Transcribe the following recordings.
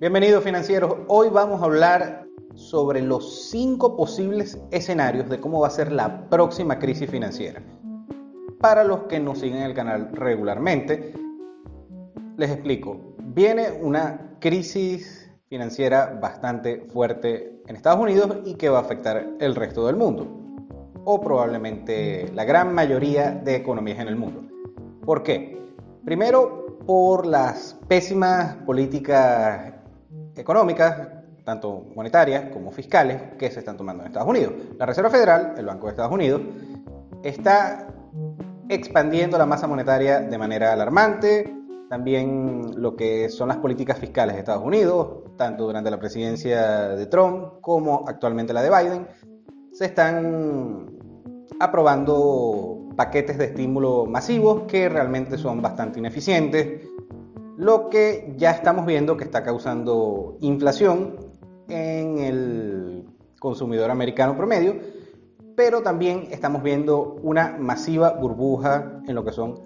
Bienvenidos financieros. Hoy vamos a hablar sobre los cinco posibles escenarios de cómo va a ser la próxima crisis financiera. Para los que nos siguen el canal regularmente, les explico. Viene una crisis financiera bastante fuerte en Estados Unidos y que va a afectar el resto del mundo, o probablemente la gran mayoría de economías en el mundo. ¿Por qué? Primero, por las pésimas políticas económicas, tanto monetarias como fiscales, que se están tomando en Estados Unidos. La Reserva Federal, el Banco de Estados Unidos, está expandiendo la masa monetaria de manera alarmante, también lo que son las políticas fiscales de Estados Unidos, tanto durante la presidencia de Trump como actualmente la de Biden, se están aprobando paquetes de estímulo masivos que realmente son bastante ineficientes, lo que ya estamos viendo que está causando inflación en el consumidor americano promedio, pero también estamos viendo una masiva burbuja en lo que son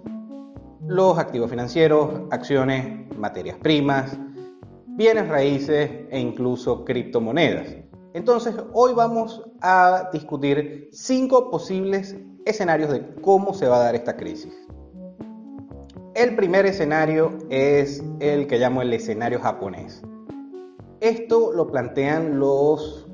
los activos financieros, acciones, materias primas, bienes raíces e incluso criptomonedas. Entonces, hoy vamos a discutir cinco posibles escenarios de cómo se va a dar esta crisis. El primer escenario es el que llamo el escenario japonés. Esto lo plantean los,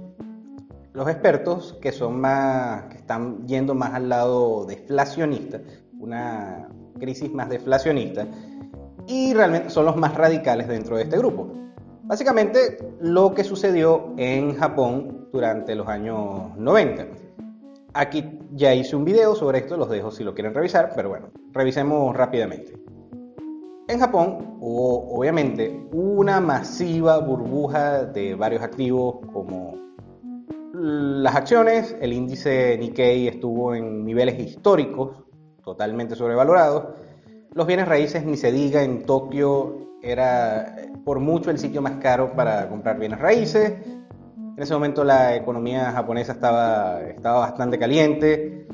los expertos que son más, que están yendo más al lado deflacionista, una crisis más deflacionista, y realmente son los más radicales dentro de este grupo. Básicamente lo que sucedió en Japón durante los años 90. Aquí ya hice un video sobre esto, los dejo si lo quieren revisar, pero bueno, revisemos rápidamente. En Japón hubo obviamente una masiva burbuja de varios activos como las acciones, el índice Nikkei estuvo en niveles históricos totalmente sobrevalorados, los bienes raíces ni se diga, en Tokio era por mucho el sitio más caro para comprar bienes raíces, en ese momento la economía japonesa estaba, estaba bastante caliente,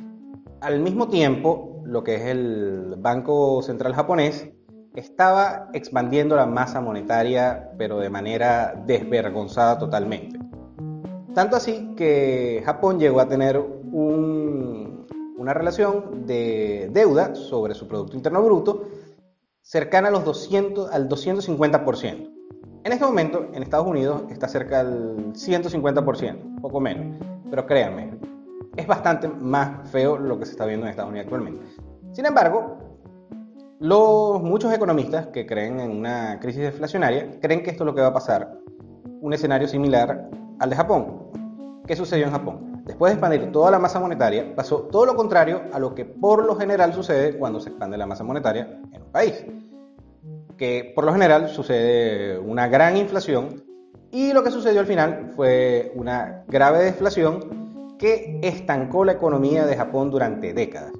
al mismo tiempo lo que es el Banco Central japonés estaba expandiendo la masa monetaria, pero de manera desvergonzada totalmente. Tanto así que Japón llegó a tener una relación de deuda sobre su Producto Interno Bruto cercana a los 200, al 250%. En este momento, en Estados Unidos está cerca del 150%, poco menos. Pero créanme, es bastante más feo lo que se está viendo en Estados Unidos actualmente. Sin embargo, los muchos economistas que creen en una crisis deflacionaria creen que esto es lo que va a pasar, un escenario similar al de Japón. ¿Qué sucedió en Japón? Después de expandir toda la masa monetaria, pasó todo lo contrario a lo que por lo general sucede cuando se expande la masa monetaria en un país. Que por lo general sucede una gran inflación y lo que sucedió al final fue una grave deflación que estancó la economía de Japón durante décadas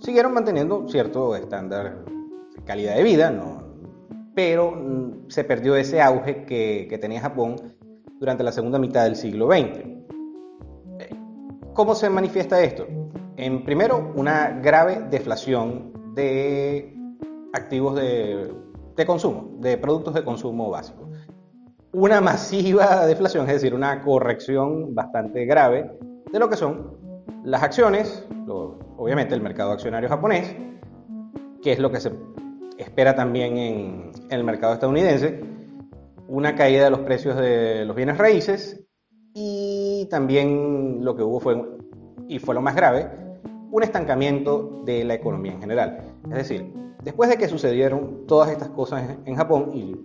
siguieron manteniendo cierto estándar de calidad de vida, ¿no? pero mm, se perdió ese auge que, tenía Japón durante la segunda mitad del siglo XX. Eh, ¿Cómo se manifiesta esto? En primero, una grave deflación de activos de, de consumo, de productos de consumo básicos. Una masiva deflación, es decir, una corrección bastante grave de lo que son las acciones, obviamente el mercado accionario japonés, que es lo que se espera también en, el mercado estadounidense, una caída de los precios de los bienes raíces y también lo que hubo fue, y fue lo más grave, un estancamiento de la economía en general. Es decir, después de que sucedieron todas estas cosas en Japón y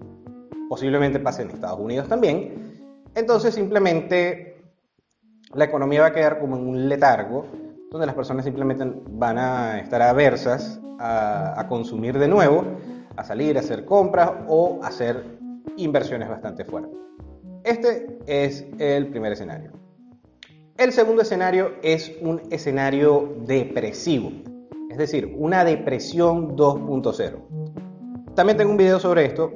posiblemente pasen en Estados Unidos también, entonces simplemente la economía va a quedar como en un letargo, donde las personas simplemente van a estar aversas a, consumir de nuevo, a salir a hacer compras o a hacer inversiones bastante fuertes. Este es el primer escenario. El segundo escenario es un escenario depresivo, es decir, una depresión 2.0. También tengo un video sobre esto,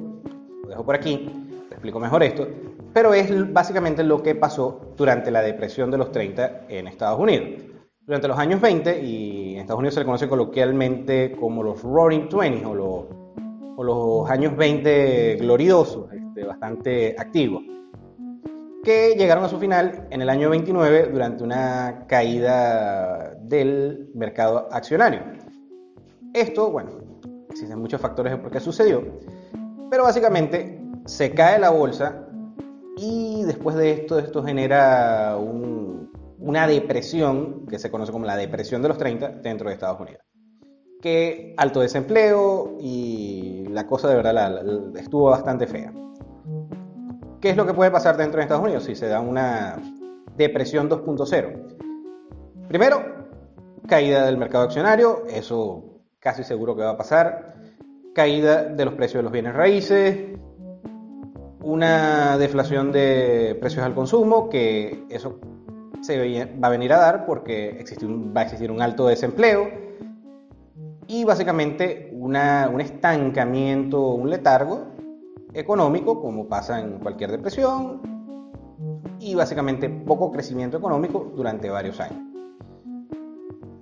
lo dejo por aquí, te explico mejor esto, pero es básicamente lo que pasó durante la depresión de los 30 en Estados Unidos. Durante los años 20, y en Estados Unidos se le conoce coloquialmente como los Roaring Twenties o los, años 20 gloriosos, este, bastante activos, que llegaron a su final en el año 29 durante una caída del mercado accionario. Esto, bueno, existen muchos factores de por qué sucedió, pero básicamente se cae la bolsa y después de esto, esto genera una depresión que se conoce como la depresión de los 30 dentro de Estados Unidos. Que alto desempleo y la cosa de verdad estuvo bastante fea. ¿Qué es lo que puede pasar dentro de Estados Unidos si se da una depresión 2.0? Primero, caída del mercado accionario, eso casi seguro que va a pasar. Caída de los precios de los bienes raíces, una deflación de precios al consumo, que eso se va a venir a dar porque va a existir un alto desempleo y básicamente un estancamiento, un letargo económico, como pasa en cualquier depresión, y básicamente poco crecimiento económico durante varios años.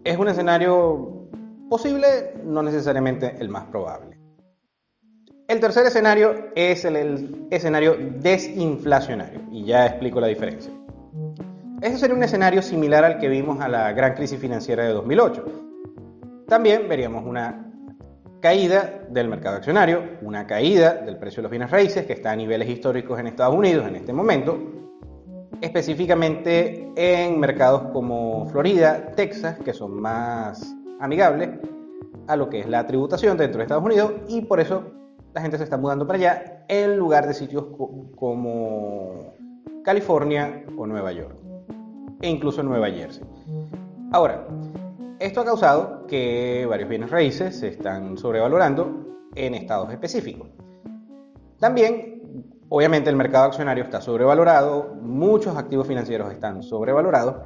Es un escenario posible, no necesariamente el más probable. El tercer escenario es el, escenario desinflacionario, y ya explico la diferencia. Este sería un escenario similar al que vimos a la gran crisis financiera de 2008. También veríamos una caída del mercado accionario, una caída del precio de los bienes raíces, que está a niveles históricos en Estados Unidos en este momento, específicamente en mercados como Florida, Texas, que son más amigables a lo que es la tributación dentro de Estados Unidos y por eso la gente se está mudando para allá en lugar de sitios como California o Nueva York, e incluso Nueva Jersey. Ahora, esto ha causado que varios bienes raíces se están sobrevalorando en estados específicos. También, obviamente, el mercado accionario está sobrevalorado, muchos activos financieros están sobrevalorados,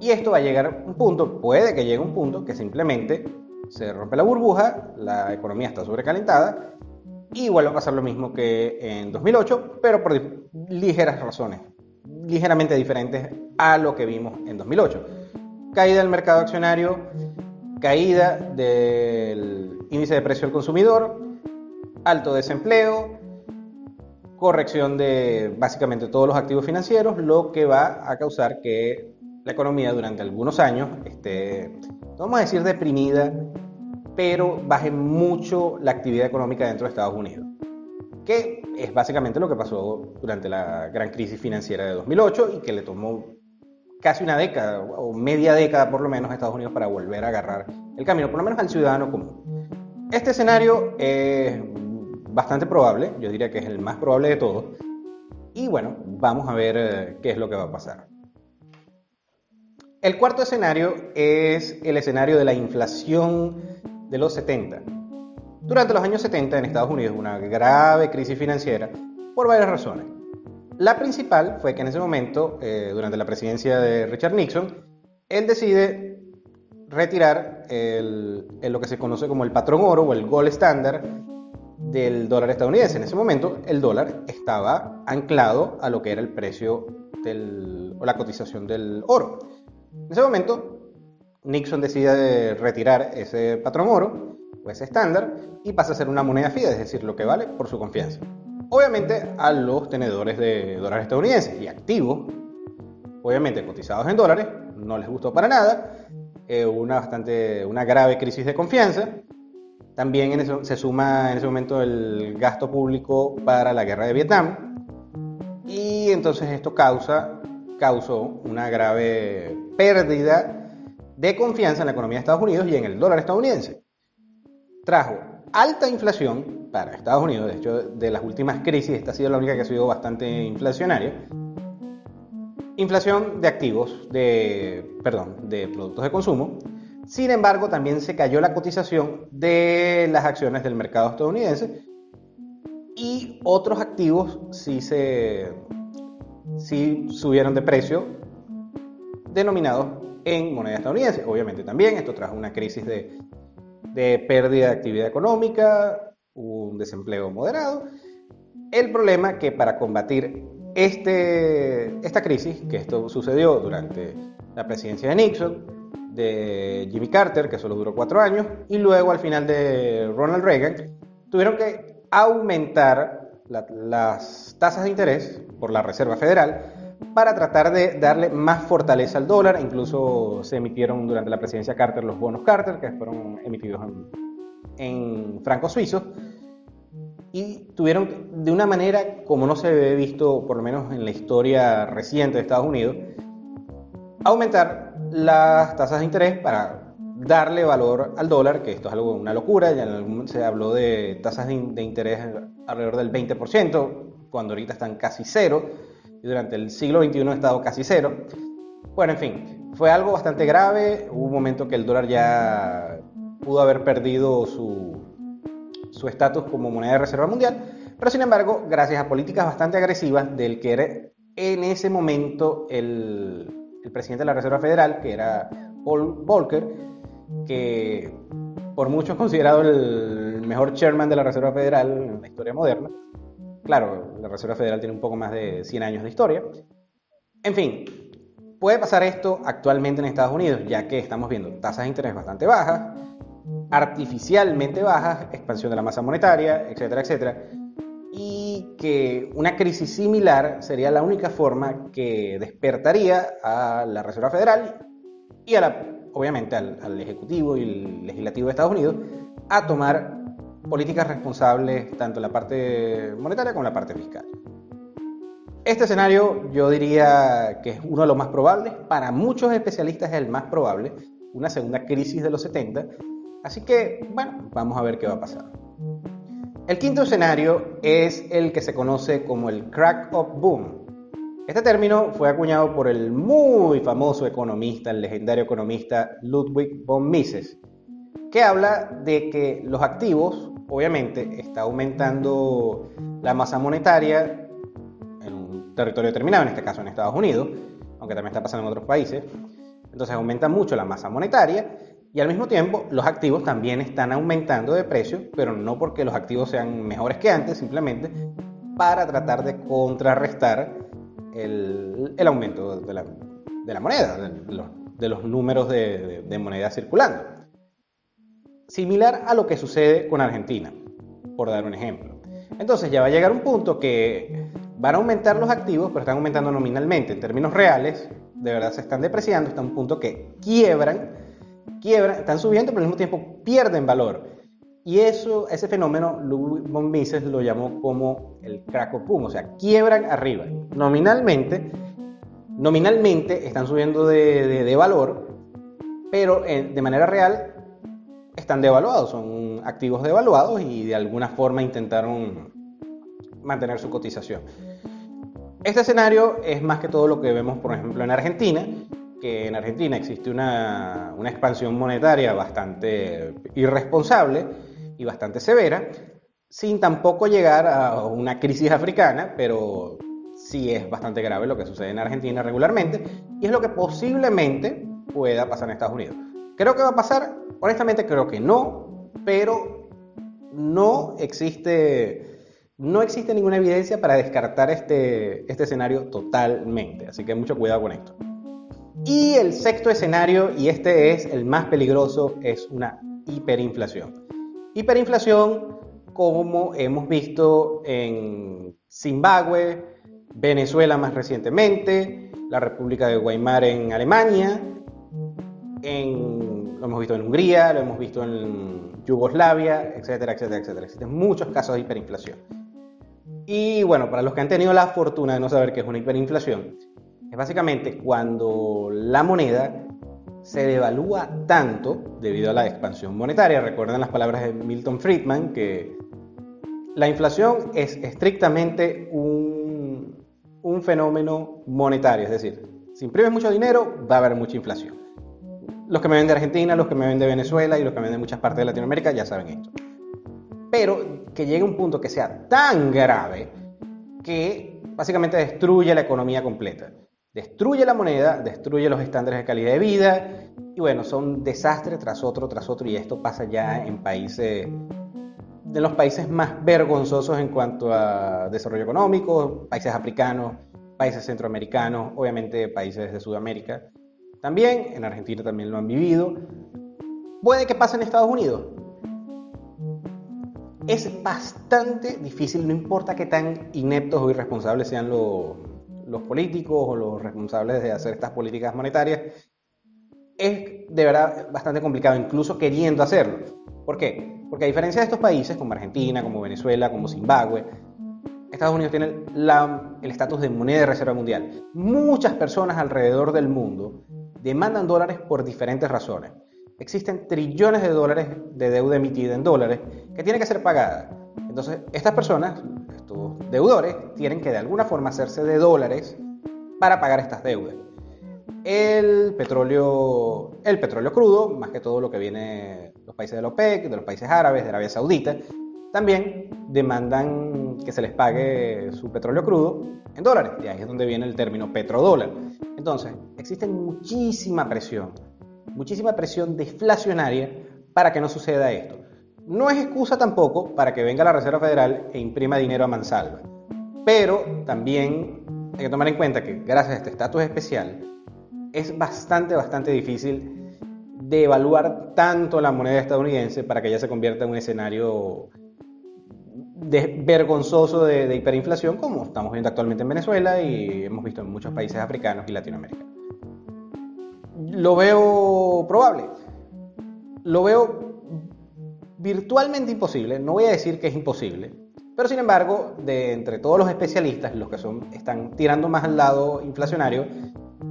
y esto va a llegar a un punto, puede que llegue a un punto que simplemente se rompe la burbuja, la economía está sobrecalentada y vuelve a pasar lo mismo que en 2008, pero por ligeras razones, ligeramente diferentes a lo que vimos en 2008. Caída del mercado accionario, caída del índice de precio del consumidor, alto desempleo, corrección de básicamente todos los activos financieros, lo que va a causar que la economía durante algunos años esté, vamos a decir, deprimida pero baje mucho la actividad económica dentro de Estados Unidos, que es básicamente lo que pasó durante la gran crisis financiera de 2008 y que le tomó casi una década o media década por lo menos a Estados Unidos para volver a agarrar el camino, por lo menos al ciudadano común. Este escenario es bastante probable, yo diría que es el más probable de todos, y bueno, vamos a ver eh, qué es lo que va a pasar. El cuarto escenario es el escenario de la inflación de los 70. Durante los años 70 en Estados Unidos una grave crisis financiera por varias razones. La principal fue que en ese momento, eh, durante la presidencia de Richard Nixon, él decide retirar lo que se conoce como el patrón oro o el gold standard del dólar estadounidense. En ese momento el dólar estaba anclado a lo que era el precio del, o la cotización del oro. En ese momento Nixon decide retirar ese patrón oro o ese estándar y pasa a ser una moneda fija, es decir, lo que vale por su confianza. Obviamente a los tenedores de dólares estadounidenses y activos, obviamente cotizados en dólares, no les gustó para nada, eh, una, bastante, una grave crisis de confianza. También se suma en ese momento el gasto público para la guerra de Vietnam y entonces esto causa, causó una grave pérdida de confianza en la economía de Estados Unidos y en el dólar estadounidense. Trajo alta inflación para Estados Unidos, de hecho de las últimas crisis esta ha sido la única que ha sido bastante inflacionaria. Inflación de activos, de, perdón, de productos de consumo. Sin embargo, también se cayó la cotización de las acciones del mercado estadounidense y otros activos sí se sí subieron de precio denominados en moneda estadounidense. Obviamente también esto trajo una crisis de, pérdida de actividad económica, un desempleo moderado. El problema que para combatir este, esta crisis, que esto sucedió durante la presidencia de Nixon, de Jimmy Carter, que solo duró cuatro años, y luego al final de Ronald Reagan, tuvieron que aumentar las tasas de interés por la Reserva Federal para tratar de darle más fortaleza al dólar. Incluso se emitieron durante la presidencia Carter los bonos Carter, que fueron emitidos en, en francos suizos. Y tuvieron de una manera como no se había visto, por lo menos en la historia reciente de Estados Unidos, aumentar las tasas de interés para darle valor al dólar, que esto es algo una locura, ya se habló de tasas de, interés alrededor del 20%, cuando ahorita están casi cero, y durante el siglo XXI ha estado casi cero. Bueno, en fin, fue algo bastante grave, hubo un momento que el dólar ya pudo haber perdido su estatus como moneda de reserva mundial, pero sin embargo, gracias a políticas bastante agresivas del que era en ese momento el, el presidente de la Reserva Federal, que era Paul Volcker, que por muchos considerado el mejor chairman de la Reserva Federal en la historia moderna. Claro, la Reserva Federal tiene un poco más de 100 años de historia. En fin, puede pasar esto actualmente en Estados Unidos, ya que estamos viendo tasas de interés bastante bajas, artificialmente bajas, expansión de la masa monetaria, etcétera, etcétera, y que una crisis similar sería la única forma que despertaría a la Reserva Federal y a la obviamente al, Ejecutivo y el Legislativo de Estados Unidos a tomar políticas responsables tanto en la parte monetaria como en la parte fiscal. Este escenario yo diría que es uno de los más probables, para muchos especialistas es el más probable, una segunda crisis de los 70, así que bueno, vamos a ver qué va a pasar. El quinto escenario es el que se conoce como el crack up boom, este término fue acuñado por el muy famoso economista, el legendario economista Ludwig von Mises, que habla de que los activos, obviamente, está aumentando la masa monetaria en un territorio determinado, en este caso en Estados Unidos, aunque también está pasando en otros países. Entonces aumenta mucho la masa monetaria y al mismo tiempo los activos también están aumentando de precio, pero no porque los activos sean mejores que antes, simplemente para tratar de contrarrestar el, aumento de la, moneda, de los, números de, de moneda circulando. Similar a lo que sucede con Argentina, por dar un ejemplo. Entonces ya va a llegar un punto que van a aumentar los activos, pero están aumentando nominalmente. En términos reales, de verdad se están depreciando hasta un punto que quiebran, quiebran, están subiendo, pero al mismo tiempo pierden valor. Y eso, ese fenómeno, Ludwig von Mises lo llamó como el crack pum, o sea, quiebran arriba. Nominalmente, nominalmente están subiendo de, valor, pero de manera real están devaluados, son activos devaluados y de alguna forma intentaron mantener su cotización. Este escenario es más que todo lo que vemos, por ejemplo, en Argentina, que en Argentina existe una, una expansión monetaria bastante irresponsable y bastante severa, sin tampoco llegar a una crisis africana, pero sí es bastante grave lo que sucede en Argentina regularmente y es lo que posiblemente pueda pasar en Estados Unidos. Creo que va a pasar, honestamente creo que no, pero no existe, no existe ninguna evidencia para descartar este, este escenario totalmente, así que mucho cuidado con esto. Y el sexto escenario, y este es el más peligroso, es una hiperinflación. Hiperinflación como hemos visto en Zimbabue, Venezuela más recientemente, la República de Weimar en Alemania, lo hemos visto en Hungría, lo hemos visto en Yugoslavia, etcétera, etcétera, etcétera. Existen muchos casos de hiperinflación. Y bueno, para los que han tenido la fortuna de no saber qué es una hiperinflación, es básicamente cuando la moneda se devalúa tanto debido a la expansión monetaria. Recuerden las palabras de Milton Friedman que la inflación es estrictamente un, un fenómeno monetario, es decir, si imprimes mucho dinero va a haber mucha inflación. Los que me ven de Argentina, los que me ven de Venezuela y los que me ven de muchas partes de Latinoamérica ya saben esto. Pero que llegue un punto que sea tan grave que básicamente destruye la economía completa destruye la moneda, destruye los estándares de calidad de vida y bueno, son desastre tras otro, tras otro y esto pasa ya en países, de los países más vergonzosos en cuanto a desarrollo económico, países africanos, países centroamericanos, obviamente países de Sudamérica. También en Argentina también lo han vivido. Puede que pase en Estados Unidos. es bastante difícil, no importa qué tan ineptos o irresponsables sean los, políticos o los responsables de hacer estas políticas monetarias, es de verdad bastante complicado, incluso queriendo hacerlo. ¿Por qué? Porque a diferencia de estos países como Argentina, como Venezuela, como Zimbabue, Estados Unidos tiene el estatus de moneda de reserva mundial. Muchas personas alrededor del mundo demandan dólares por diferentes razones. Existen trillones de dólares de deuda emitida en dólares que tiene que ser pagada. Entonces, estas personas, estos deudores, tienen que de alguna forma hacerse de dólares para pagar estas deudas. El petróleo, el petróleo crudo, más que todo lo que viene de los países de la OPEC, de los países árabes, de Arabia Saudita, también demandan que se les pague su petróleo crudo en dólares. Y ahí es donde viene el término petrodólar. Entonces, existe muchísima presión, muchísima presión deflacionaria para que no suceda esto. No es excusa tampoco para que venga la Reserva Federal e imprima dinero a mansalva. Pero también hay que tomar en cuenta que gracias a este estatus especial es bastante, bastante difícil de evaluar tanto la moneda estadounidense para que ella se convierta en un escenario vergonzoso de, hiperinflación como estamos viendo actualmente en Venezuela y hemos visto en muchos países africanos y latinoamericanos. Lo veo probable, lo veo virtualmente imposible, no voy a decir que es imposible, pero sin embargo, de entre todos los especialistas, los que son, están tirando más al lado inflacionario,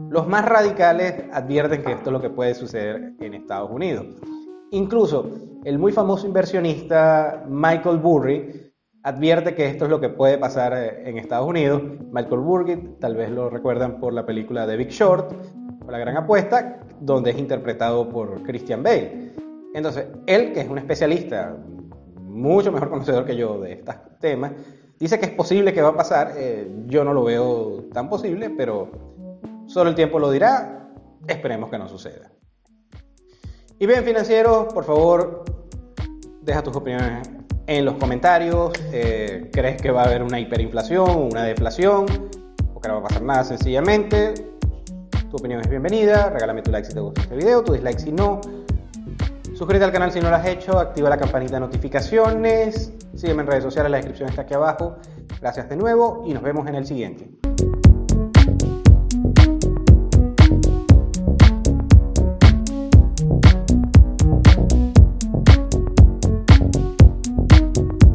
los más radicales advierten que esto es lo que puede suceder en Estados Unidos. Incluso el muy famoso inversionista Michael Burry advierte que esto es lo que puede pasar eh, en Estados Unidos. Michael Burry, tal vez lo recuerdan por la película The Big Short, o La Gran Apuesta, donde es interpretado por Christian Bale. Entonces, él, que es un especialista, mucho mejor conocedor que yo de estos temas, dice que es posible que va a pasar. Eh, yo no lo veo tan posible, pero solo el tiempo lo dirá. Esperemos que no suceda. Y bien, financieros, por favor, deja tus opiniones en los comentarios. Eh, ¿Crees que va a haber una hiperinflación, una deflación? ¿O que no va a pasar nada sencillamente? Tu opinión es bienvenida. Regálame tu like si te gustó este video, tu dislike si no. Suscríbete al canal si no lo has hecho, activa la campanita de notificaciones, sígueme en redes sociales, la descripción está aquí abajo. Gracias de nuevo y nos vemos en el siguiente.